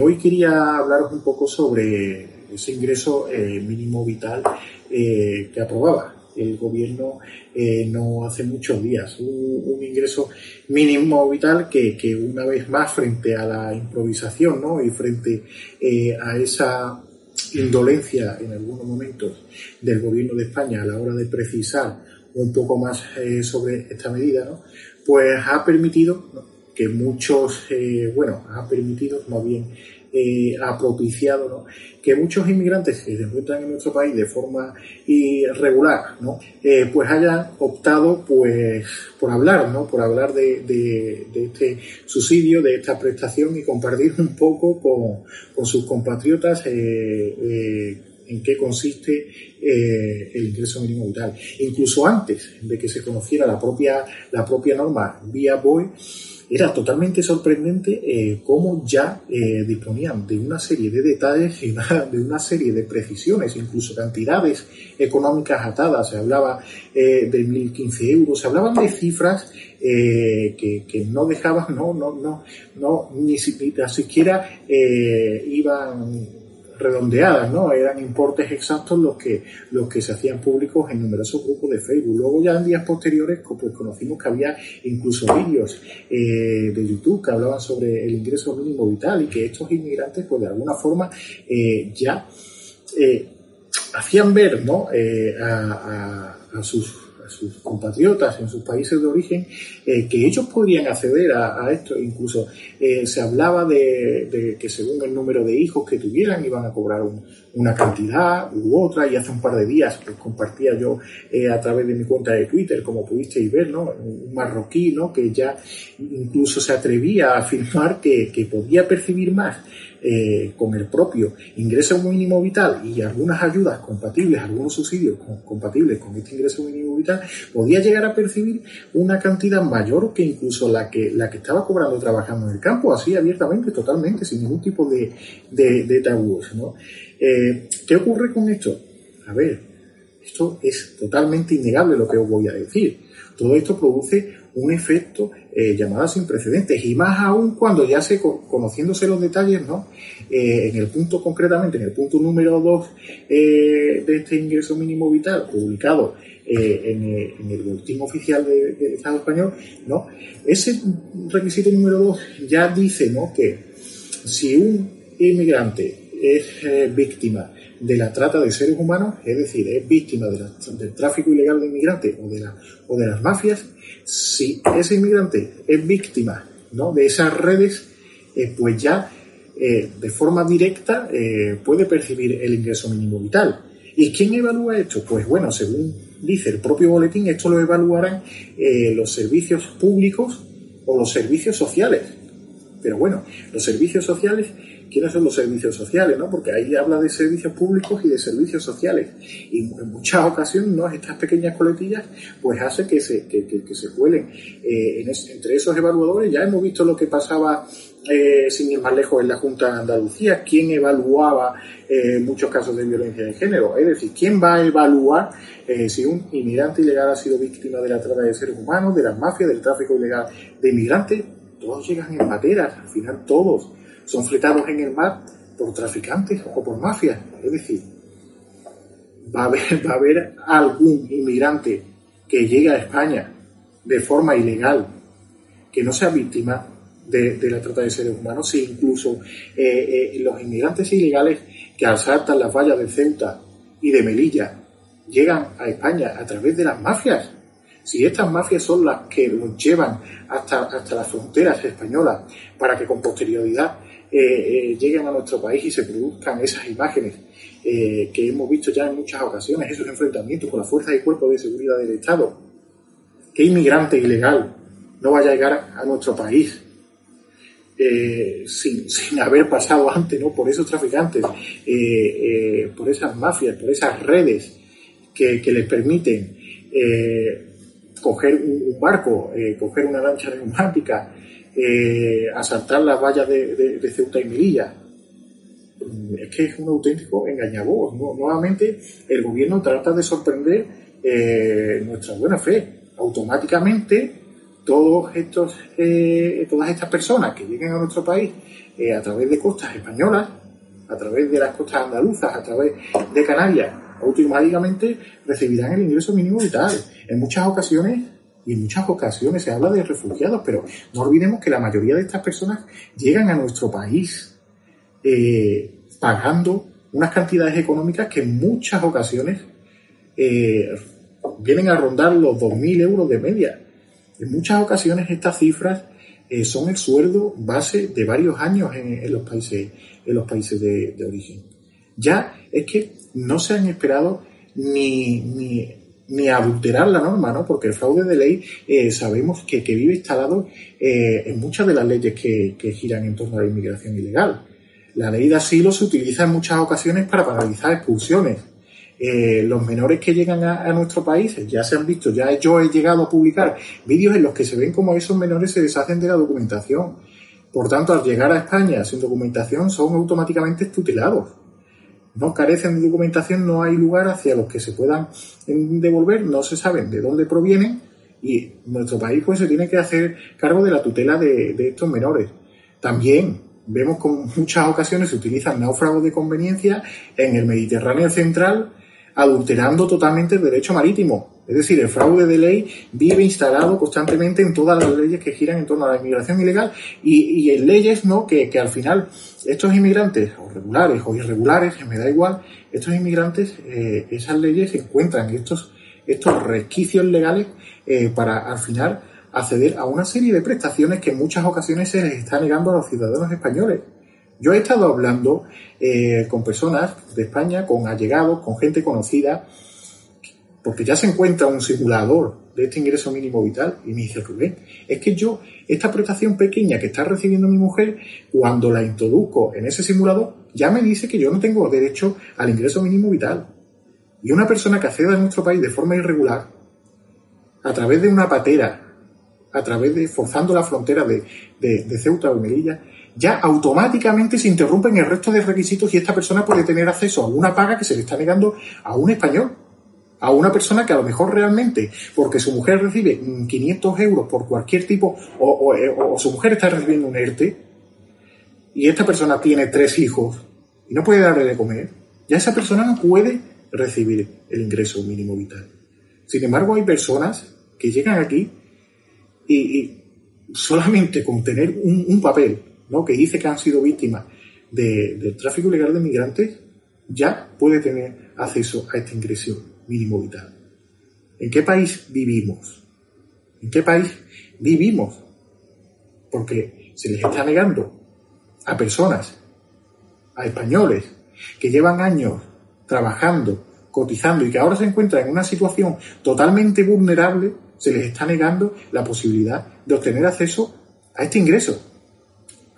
hoy quería hablaros un poco sobre ese ingreso mínimo vital que aprobaba el gobierno no hace muchos días. Un, ingreso mínimo vital que, que, una vez más frente a la improvisación ¿no? y frente a esa indolencia en algunos momentos del gobierno de España a la hora de precisar un poco más eh, sobre esta medida, ¿no? pues ha permitido que muchos, eh, bueno, ha permitido más bien eh, ha propiciado ¿no? que muchos inmigrantes que se encuentran en nuestro país de forma irregular, ¿no? Eh, pues hayan optado pues por hablar, ¿no? por hablar de, de, este subsidio, de esta prestación y compartir un poco con, con sus compatriotas en qué consiste el ingreso mínimo vital. Incluso antes de que se conociera la propia, la propia norma vía BOE, era totalmente sorprendente eh, cómo ya eh, disponían de una serie de detalles y de una serie de precisiones, incluso cantidades económicas atadas. Se hablaba eh, de 1.015 euros, se hablaban de cifras eh, que, que, no dejaban, no, no, no, no ni siquiera iban redondeadas, ¿no? Eran importes exactos los que, los que se hacían públicos en numerosos grupos de Facebook. Luego ya en días posteriores pues conocimos que había incluso vídeos eh, de YouTube que hablaban sobre el ingreso mínimo vital y que estos inmigrantes pues de alguna forma eh, ya eh, hacían ver ¿no? a, a sus sus compatriotas en sus países de origen, eh, que ellos podrían acceder a, esto. Incluso eh, se hablaba de, que según el número de hijos que tuvieran iban a cobrar una cantidad u otra. Y hace un par de días pues, compartía yo eh, a través de mi cuenta de Twitter, como pudisteis ver, ¿no? un marroquí ¿no? que ya incluso se atrevía a afirmar que, que podía percibir más eh, con el propio ingreso mínimo vital y algunas ayudas compatibles, algunos subsidios compatibles con este ingreso mínimo vital, podía llegar a percibir una cantidad mayor que incluso la que, la que estaba cobrando trabajando en el campo, así abiertamente, totalmente, sin ningún tipo de, de, tabúes. Eh, ¿Qué ocurre con esto? A ver, esto es totalmente innegable lo que os voy a decir. Todo esto produce un efecto eh, llamada sin precedentes y más aún cuando ya se conociéndose los detalles, ¿no? Eh, en el punto concretamente, en el punto número 2 eh, de este ingreso mínimo vital publicado en, el boletín oficial del Estado español, ¿no? Ese requisito número 2 ya dice, ¿no? Que si un inmigrante es víctima de la trata de seres humanos, es decir, es víctima del tráfico ilegal de inmigrantes o de, o de las mafias, si ese inmigrante es víctima ¿no? de esas redes, eh, pues ya eh, de forma directa eh, puede percibir el ingreso mínimo vital. ¿Y quién evalúa esto? Pues bueno, según dice el propio boletín, esto lo evaluarán los servicios públicos o los servicios sociales. Pero bueno, los servicios sociales quiénes son los servicios sociales, ¿no? Porque ahí habla de servicios públicos y de servicios sociales. Y en muchas ocasiones, ¿no? Estas pequeñas coletillas, pues hace que se, que, que, se cuelen. Eh, entre esos evaluadores ya hemos visto lo que pasaba eh, sin ir más lejos en la Junta de Andalucía, quién evaluaba eh, muchos casos de violencia de género. Es decir, quién va a evaluar eh, si un inmigrante ilegal ha sido víctima de la trata de seres humanos, de las mafias, del tráfico ilegal de inmigrantes. Todos llegan en materas, al final todos son fletados en el mar por traficantes o por mafias. Es decir, va a haber, va a haber algún inmigrante que llegue a España de forma ilegal, que no sea víctima de, la trata de seres humanos, si incluso eh, eh, los inmigrantes ilegales que asaltan las vallas de Ceuta y de Melilla llegan a España a través de las mafias, si estas mafias son las que los llevan hasta, hasta las fronteras españolas para que con posterioridad eh, eh, lleguen a nuestro país y se produzcan esas imágenes eh, que hemos visto ya en muchas ocasiones, esos enfrentamientos con las fuerzas y cuerpos de seguridad del Estado. ¿Qué inmigrante ilegal no vaya a llegar a nuestro país sin, haber pasado antes ¿no? por esos traficantes, por esas mafias, por esas redes que, les permiten coger un, barco, coger una lancha neumática, eh, asaltar las vallas de, Ceuta y Melilla. Es que es un auténtico engañabos. Nuevamente, el gobierno trata de sorprender eh, nuestra buena fe. Automáticamente todos estos, eh, todas estas personas que lleguen a nuestro país a través de costas españolas, a través de las costas andaluzas, a través de Canarias, automáticamente recibirán el ingreso mínimo vital. En muchas ocasiones, y en muchas ocasiones se habla de refugiados, pero no olvidemos que la mayoría de estas personas llegan a nuestro país eh, pagando unas cantidades económicas que en muchas ocasiones eh, vienen a rondar los 2.000 euros de media. En muchas ocasiones estas cifras eh, son el sueldo base de varios años en, los países, en los países de, origen. Ya es que no se han esperado ni, ni, adulterar la norma, ¿no? Porque el fraude de ley eh, sabemos que, vive instalado en muchas de las leyes que, que giran en torno a la inmigración ilegal. La ley de asilo se utiliza en muchas ocasiones para paralizar expulsiones. Eh, los menores que llegan a, nuestro país, ya se han visto, ya yo he llegado a publicar vídeos en los que se ven como esos menores se deshacen de la documentación. Por tanto, al llegar a España sin documentación son automáticamente tutelados. No carecen de documentación, no hay lugar hacia los que se puedan devolver, no se saben de dónde provienen y nuestro país pues se tiene que hacer cargo de la tutela de, estos menores. También vemos que en muchas ocasiones se utilizan náufragos de conveniencia en el Mediterráneo central, adulterando totalmente el derecho marítimo. Es decir, el fraude de ley vive instalado constantemente en todas las leyes que giran en torno a la inmigración ilegal y, en leyes ¿no? Que, al final estos inmigrantes, o regulares o irregulares, me da igual, estos inmigrantes, eh, esas leyes encuentran estos, estos resquicios legales eh, para al final acceder a una serie de prestaciones que en muchas ocasiones se les está negando a los ciudadanos españoles. Yo he estado hablando eh, con personas de España, con allegados, con gente conocida, porque ya se encuentra un simulador de este ingreso mínimo vital y me dice Rubén, es que yo, esta prestación pequeña que está recibiendo mi mujer, cuando la introduzco en ese simulador, ya me dice que yo no tengo derecho al ingreso mínimo vital. Y una persona que acceda a nuestro país de forma irregular, a través de una patera a través de forzando la frontera de, de, Ceuta o Melilla, ya automáticamente se interrumpen el resto de requisitos y esta persona puede tener acceso a una paga que se le está negando a un español, a una persona que a lo mejor realmente, porque su mujer recibe 500 euros por cualquier tipo, o, o su mujer está recibiendo un ERTE, y esta persona tiene tres hijos y no puede darle de comer, ya esa persona no puede recibir el ingreso mínimo vital. Sin embargo, hay personas que llegan aquí y, solamente con tener un, papel ¿no? que dice que han sido víctimas del tráfico ilegal de migrantes, ya puede tener acceso a este ingreso mínimo vital. ¿En qué país vivimos? ¿En qué país vivimos? Porque se les está negando a personas, a españoles, que llevan años trabajando, cotizando y que ahora se encuentran en una situación totalmente vulnerable se les está negando la posibilidad de obtener acceso a este ingreso.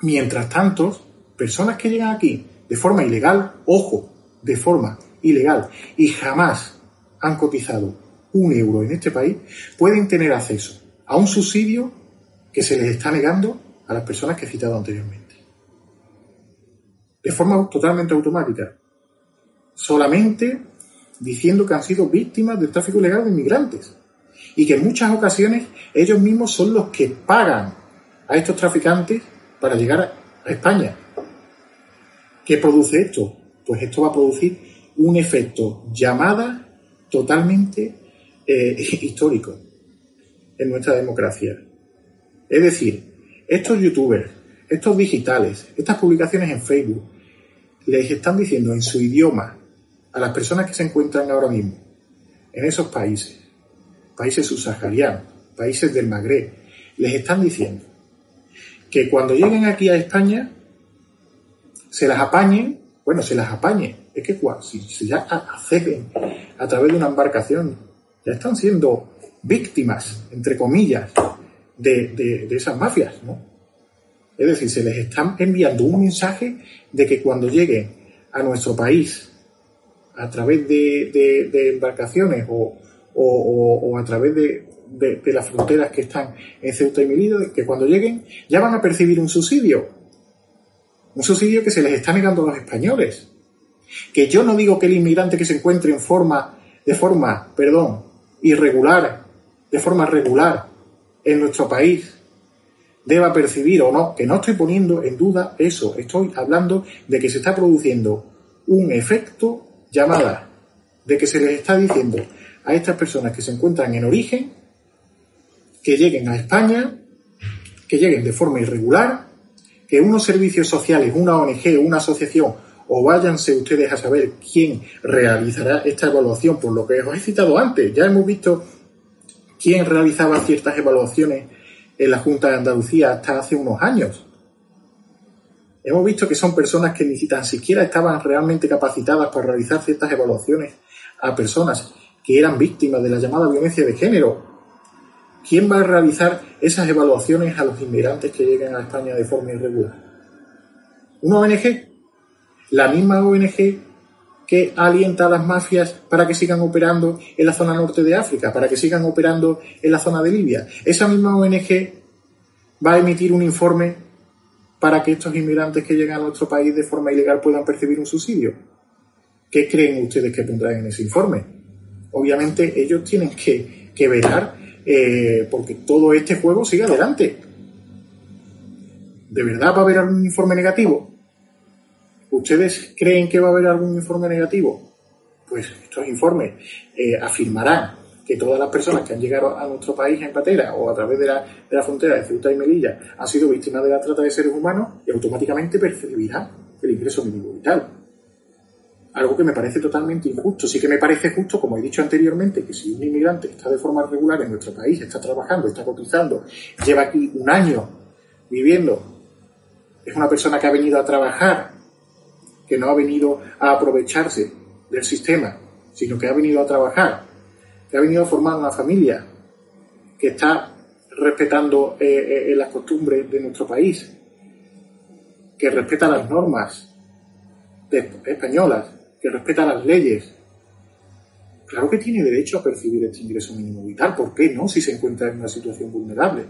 Mientras tanto, personas que llegan aquí de forma ilegal, ojo, de forma ilegal, y jamás han cotizado un euro en este país, pueden tener acceso a un subsidio que se les está negando a las personas que he citado anteriormente. De forma totalmente automática. Solamente diciendo que han sido víctimas del tráfico ilegal de inmigrantes y que en muchas ocasiones ellos mismos son los que pagan a estos traficantes para llegar a España. ¿Qué produce esto? Pues esto va a producir un efecto llamada totalmente eh, histórico en nuestra democracia. Es decir, estos youtubers, estos digitales, estas publicaciones en Facebook, les están diciendo en su idioma a las personas que se encuentran ahora mismo en esos países países subsaharianos, países del Magreb, les están diciendo que cuando lleguen aquí a España se las apañen, bueno, se las apañen, es que si, ya acceden a través de una embarcación, ya están siendo víctimas, entre comillas, de, de, esas mafias, ¿no? Es decir, se les están enviando un mensaje de que cuando lleguen a nuestro país a través de, de embarcaciones o, o, a través de, las fronteras que están en Ceuta y Melilla, que cuando lleguen ya van a percibir un subsidio. Un subsidio que se les está negando a los españoles. Que yo no digo que el inmigrante que se encuentre en forma, de forma, perdón, irregular, de forma regular en nuestro país deba percibir o no, que no estoy poniendo en duda eso, estoy hablando de que se está produciendo un efecto llamada, de que se les está diciendo a estas personas que se encuentran en origen que lleguen a España, que lleguen de forma irregular, que unos servicios sociales, una ONG, una asociación, o váyanse ustedes a saber quién realizará esta evaluación, por lo que os he citado antes. Ya hemos visto quién realizaba ciertas evaluaciones en la Junta de Andalucía hasta hace unos años. Hemos visto que son personas que ni tan siquiera estaban realmente capacitadas para realizar ciertas evaluaciones a personas que eran víctimas de la llamada violencia de género. ¿Quién va a realizar esas evaluaciones a los inmigrantes que lleguen a España de forma irregular? ¿Una ONG? La misma ONG que alienta a las mafias para que sigan operando en la zona norte de África, para que sigan operando en la zona de Libia. Esa misma ONG va a emitir un informe para que estos inmigrantes que llegan a nuestro país de forma ilegal puedan percibir un subsidio. ¿Qué creen ustedes que pondrán en ese informe? Obviamente ellos tienen que, que velar eh, porque todo este juego siga adelante. ¿De verdad va a haber algún informe negativo? ¿Ustedes creen que va a haber algún informe negativo? Pues estos informes eh, afirmarán que todas las personas que han llegado a nuestro país en patera o a través de la, de la frontera de Ceuta y Melilla han sido víctimas de la trata de seres humanos y automáticamente percibirán el ingreso mínimo vital. Algo que me parece totalmente injusto. Sí que me parece justo, como he dicho anteriormente, que si un inmigrante está de forma regular en nuestro país, está trabajando, está cotizando, lleva aquí un año viviendo, es una persona que ha venido a trabajar que no ha venido a aprovecharse del sistema, sino que ha venido a trabajar, que ha venido a formar una familia, que está respetando eh, eh, las costumbres de nuestro país, que respeta las normas españolas, que respeta las leyes. Claro que tiene derecho a percibir este ingreso mínimo vital. ¿Por qué no? Si se encuentra en una situación vulnerable.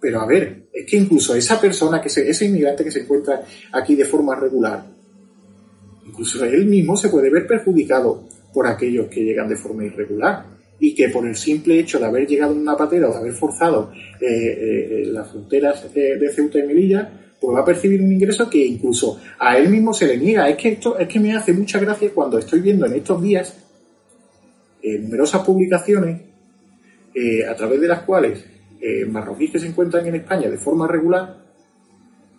Pero a ver, es que incluso esa persona, que ese inmigrante que se encuentra aquí de forma regular, incluso él mismo se puede ver perjudicado por aquellos que llegan de forma irregular y que por el simple hecho de haber llegado en una patera o de haber forzado eh, eh, las fronteras de, Ceuta y Melilla, pues va a percibir un ingreso que incluso a él mismo se le niega. Es que esto es que me hace mucha gracia cuando estoy viendo en estos días eh, numerosas publicaciones a través de las cuales eh, marroquíes que se encuentran en España de forma regular,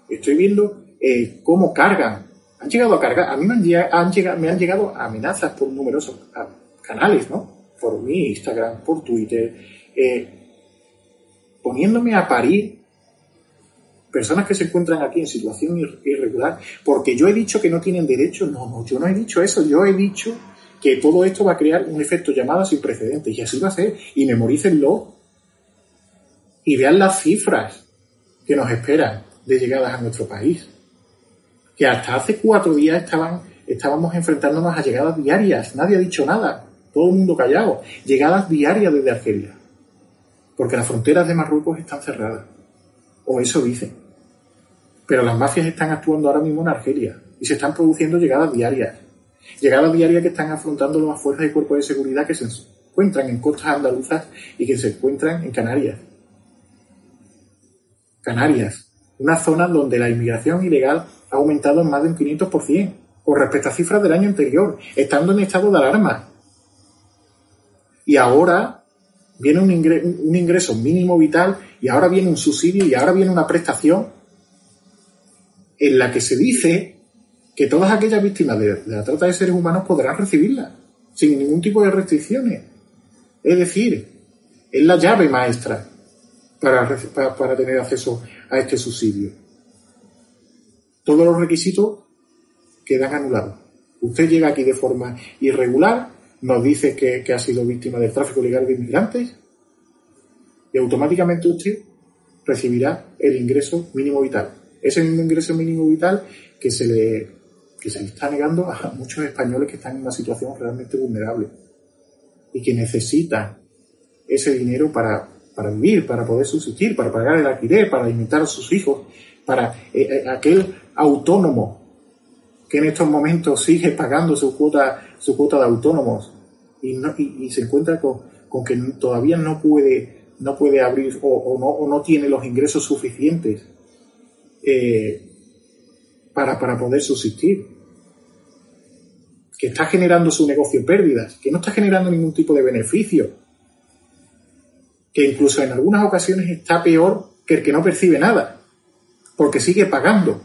estoy viendo eh, cómo cargan. Han llegado a cargar, a mí me han, llegado, me han llegado amenazas por numerosos canales, ¿no? Por mi Instagram, por Twitter, eh, poniéndome a parir personas que se encuentran aquí en situación irregular, porque yo he dicho que no tienen derecho, no, no, yo no he dicho eso, yo he dicho que todo esto va a crear un efecto llamada sin precedentes, y así va a ser, y memorícenlo, y vean las cifras que nos esperan de llegadas a nuestro país. Que hasta hace cuatro días estaban, estábamos enfrentándonos a llegadas diarias. Nadie ha dicho nada. Todo el mundo callado. Llegadas diarias desde Argelia. Porque las fronteras de Marruecos están cerradas. O eso dicen. Pero las mafias están actuando ahora mismo en Argelia. Y se están produciendo llegadas diarias. Llegadas diarias que están afrontando las fuerzas y cuerpos de seguridad que se encuentran en costas andaluzas y que se encuentran en Canarias. Canarias, una zona donde la inmigración ilegal ha aumentado en más de un 500% con respecto a cifras del año anterior, estando en estado de alarma. Y ahora viene un ingreso, mínimo vital y ahora viene un subsidio y ahora viene una prestación en la que se dice que todas aquellas víctimas de, la trata de seres humanos podrán recibirla sin ningún tipo de restricciones. Es decir, es la llave maestra para, para, tener acceso a este subsidio. Todos los requisitos quedan anulados. Usted llega aquí de forma irregular, nos dice que, ha sido víctima del tráfico ilegal de inmigrantes y automáticamente usted recibirá el ingreso mínimo vital. Ese mismo ingreso mínimo vital que se le, que se le está negando a muchos españoles que están en una situación realmente vulnerable y que necesitan ese dinero para para vivir, para poder subsistir, para pagar el alquiler, para alimentar a sus hijos, para eh, eh, aquel autónomo que en estos momentos sigue pagando su cuota, su cuota de autónomos y, se encuentra con, que todavía no puede no puede abrir o, no, tiene los ingresos suficientes eh, para, para poder subsistir, que está generando su negocio pérdidas, que no está generando ningún tipo de beneficio, que incluso en algunas ocasiones está peor que el que no percibe nada, porque sigue pagando,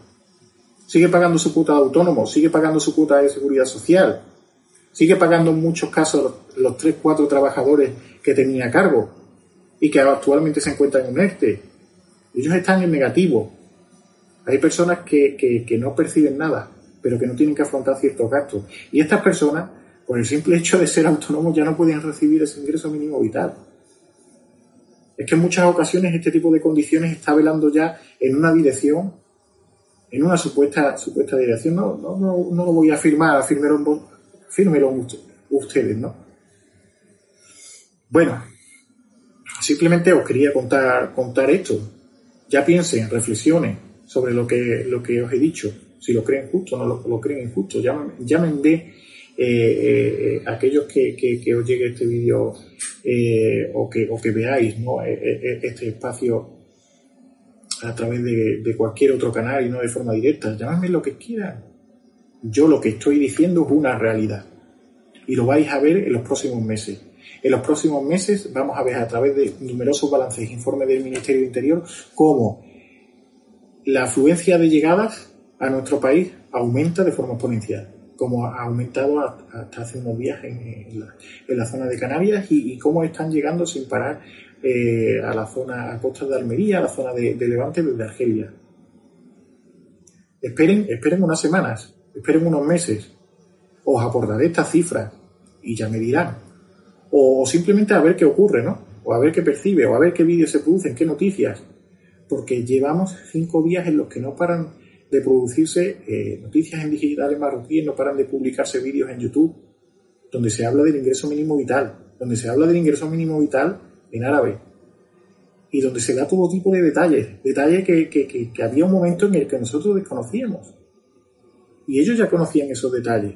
sigue pagando su cuota de autónomo, sigue pagando su cuota de seguridad social, sigue pagando en muchos casos los, tres, cuatro trabajadores que tenía a cargo y que actualmente se encuentran en ERTE. Ellos están en negativo. Hay personas que, no perciben nada, pero que no tienen que afrontar ciertos gastos. Y estas personas, por el simple hecho de ser autónomos, ya no pueden recibir ese ingreso mínimo vital. Es que en muchas ocasiones este tipo de condiciones está velando ya en una dirección, en una supuesta, supuesta dirección. No, no, no, lo voy a afirmar, afírmelo, ustedes, ¿no? Bueno, simplemente os quería contar, contar esto. Ya piensen, reflexionen sobre lo que, lo que os he dicho. Si lo creen justo o no lo, creen injusto. Llámenme eh, eh, aquellos que, que, os llegue este vídeo eh, o, que, o que veáis ¿no? este espacio a través de, cualquier otro canal y no de forma directa, llamadme lo que quieran. Yo lo que estoy diciendo es una realidad y lo vais a ver en los próximos meses. En los próximos meses vamos a ver a través de numerosos balances e informes del Ministerio de Interior cómo la afluencia de llegadas a nuestro país aumenta de forma exponencial como ha aumentado hasta hace unos días en, la, zona de Canarias y, cómo están llegando sin parar eh, a la zona, a costas de Almería, a la zona de, Levante desde Argelia. Esperen, esperen unas semanas, esperen unos meses. Os aportaré estas cifras y ya me dirán. O simplemente a ver qué ocurre, ¿no? O a ver qué percibe, o a ver qué vídeos se producen, qué noticias. Porque llevamos cinco días en los que no paran de producirse eh, noticias en digitales marroquíes, no paran de publicarse vídeos en YouTube donde se habla del ingreso mínimo vital, donde se habla del ingreso mínimo vital en árabe y donde se da todo tipo de detalles, detalles que, que había un momento en el que nosotros desconocíamos. Y ellos ya conocían esos detalles.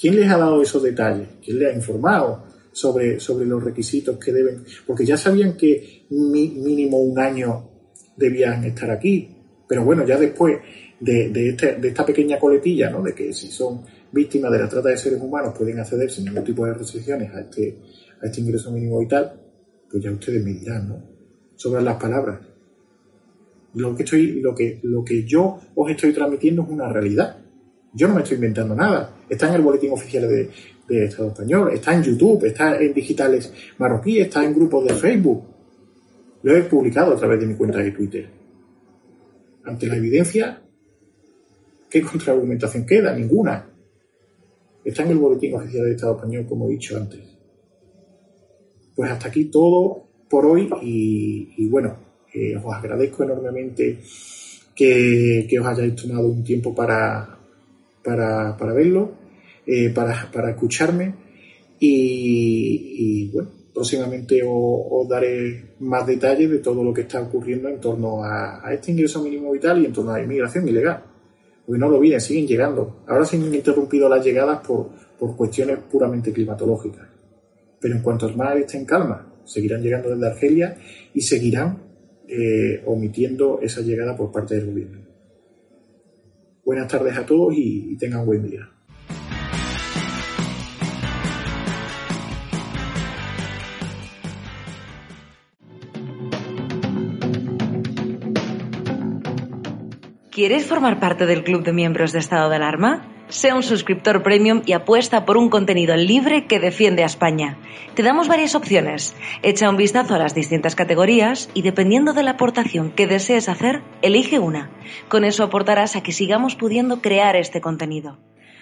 ¿Quién les ha dado esos detalles? ¿Quién les ha informado sobre, sobre los requisitos que deben? Porque ya sabían que mínimo un año debían estar aquí, pero bueno, ya después este, de, esta pequeña coletilla, ¿no? De que si son víctimas de la trata de seres humanos pueden acceder sin ningún tipo de restricciones a este, a este ingreso mínimo vital, pues ya ustedes me dirán, ¿no? Sobre las palabras. Lo que, estoy, lo, que, lo que yo os estoy transmitiendo es una realidad. Yo no me estoy inventando nada. Está en el boletín oficial de, de Estado español, está en YouTube, está en digitales marroquíes, está en grupos de Facebook. Lo he publicado a través de mi cuenta de Twitter. Ante la evidencia, ¿qué contraargumentación queda? Ninguna. Está en el boletín oficial del Estado español, como he dicho antes. Pues hasta aquí todo por hoy y, bueno, eh, os agradezco enormemente que, os hayáis tomado un tiempo para, para, verlo, eh, para, escucharme y bueno, próximamente os, daré más detalles de todo lo que está ocurriendo en torno a, este ingreso mínimo vital y en torno a la inmigración ilegal. Porque no lo olviden, siguen llegando. Ahora se han interrumpido las llegadas por, cuestiones puramente climatológicas. Pero en cuanto el mar esté en calma, seguirán llegando desde Argelia y seguirán eh, omitiendo esa llegada por parte del gobierno. Buenas tardes a todos y tengan buen día. ¿Quieres formar parte del club de miembros de estado de alarma? Sea un suscriptor premium y apuesta por un contenido libre que defiende a España. Te damos varias opciones. Echa un vistazo a las distintas categorías y dependiendo de la aportación que desees hacer, elige una. Con eso aportarás a que sigamos pudiendo crear este contenido.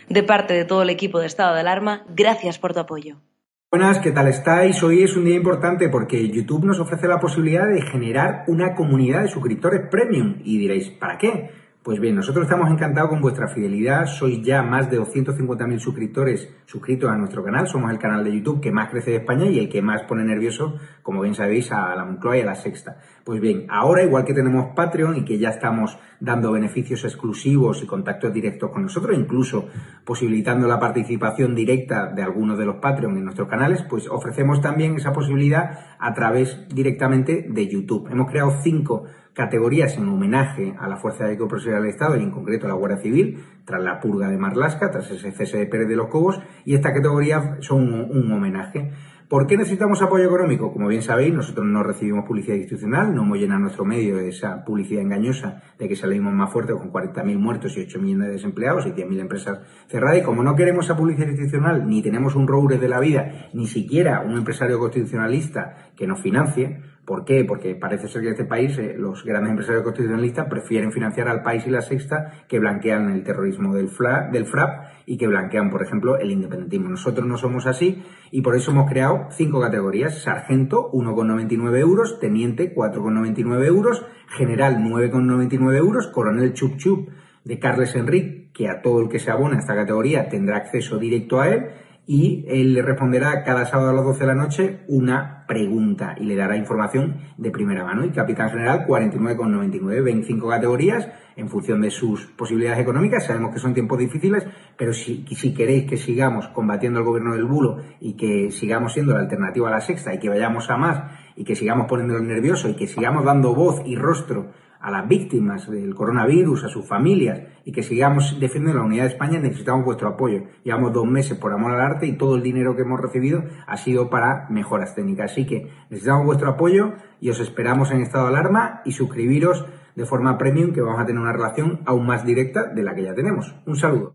De parte de todo el equipo de estado de alarma, gracias por tu apoyo. Buenas, ¿qué tal estáis? Hoy es un día importante porque YouTube nos ofrece la posibilidad de generar una comunidad de suscriptores premium. Y diréis, ¿para qué? Pues bien, nosotros estamos encantados con vuestra fidelidad. Sois ya más de 250.000 suscriptores suscritos a nuestro canal. Somos el canal de YouTube que más crece de España y el que más pone nervioso, como bien sabéis, a la Moncloa y a la Sexta. Pues bien, ahora igual que tenemos Patreon y que ya estamos dando beneficios exclusivos y contactos directos con nosotros, incluso posibilitando la participación directa de algunos de los Patreon en nuestros canales, pues ofrecemos también esa posibilidad a través directamente de YouTube. Hemos creado cinco categorías en homenaje a la Fuerza de Profesional del Estado y en concreto a la Guardia Civil, tras la purga de Marlasca, tras ese cese de Pérez de los Cobos, y esta categoría son un, homenaje. ¿Por qué necesitamos apoyo económico? Como bien sabéis, nosotros no recibimos publicidad institucional, no hemos llenado nuestro medio de esa publicidad engañosa de que salimos más fuertes con 40.000 muertos y 8 millones de desempleados y 10.000 empresas cerradas. Y como no queremos esa publicidad institucional, ni tenemos un roure de la vida, ni siquiera un empresario constitucionalista que nos financie, ¿Por qué? Porque parece ser que en este país eh, los grandes empresarios constitucionalistas prefieren financiar al país y la sexta que blanquean el terrorismo del, FRAP y que blanquean, por ejemplo, el independentismo. Nosotros no somos así y por eso hemos creado cinco categorías. Sargento, 1,99 euros. Teniente, 4,99 euros. General, 9,99 euros. Coronel Chup Chup de Carles Enrique, que a todo el que se abona a esta categoría tendrá acceso directo a él y él le responderá cada sábado a las 12 de la noche una pregunta y le dará información de primera mano. Y Capitán General 49,99, 25 categorías en función de sus posibilidades económicas. Sabemos que son tiempos difíciles, pero si, si queréis que sigamos combatiendo el gobierno del bulo y que sigamos siendo la alternativa a la sexta y que vayamos a más y que sigamos poniéndolo nervioso y que sigamos dando voz y rostro a las víctimas del coronavirus, a sus familias y que sigamos defendiendo la unidad de España, necesitamos vuestro apoyo. Llevamos dos meses por amor al arte y todo el dinero que hemos recibido ha sido para mejoras técnicas. Así que necesitamos vuestro apoyo y os esperamos en estado de alarma y suscribiros de forma premium que vamos a tener una relación aún más directa de la que ya tenemos. Un saludo.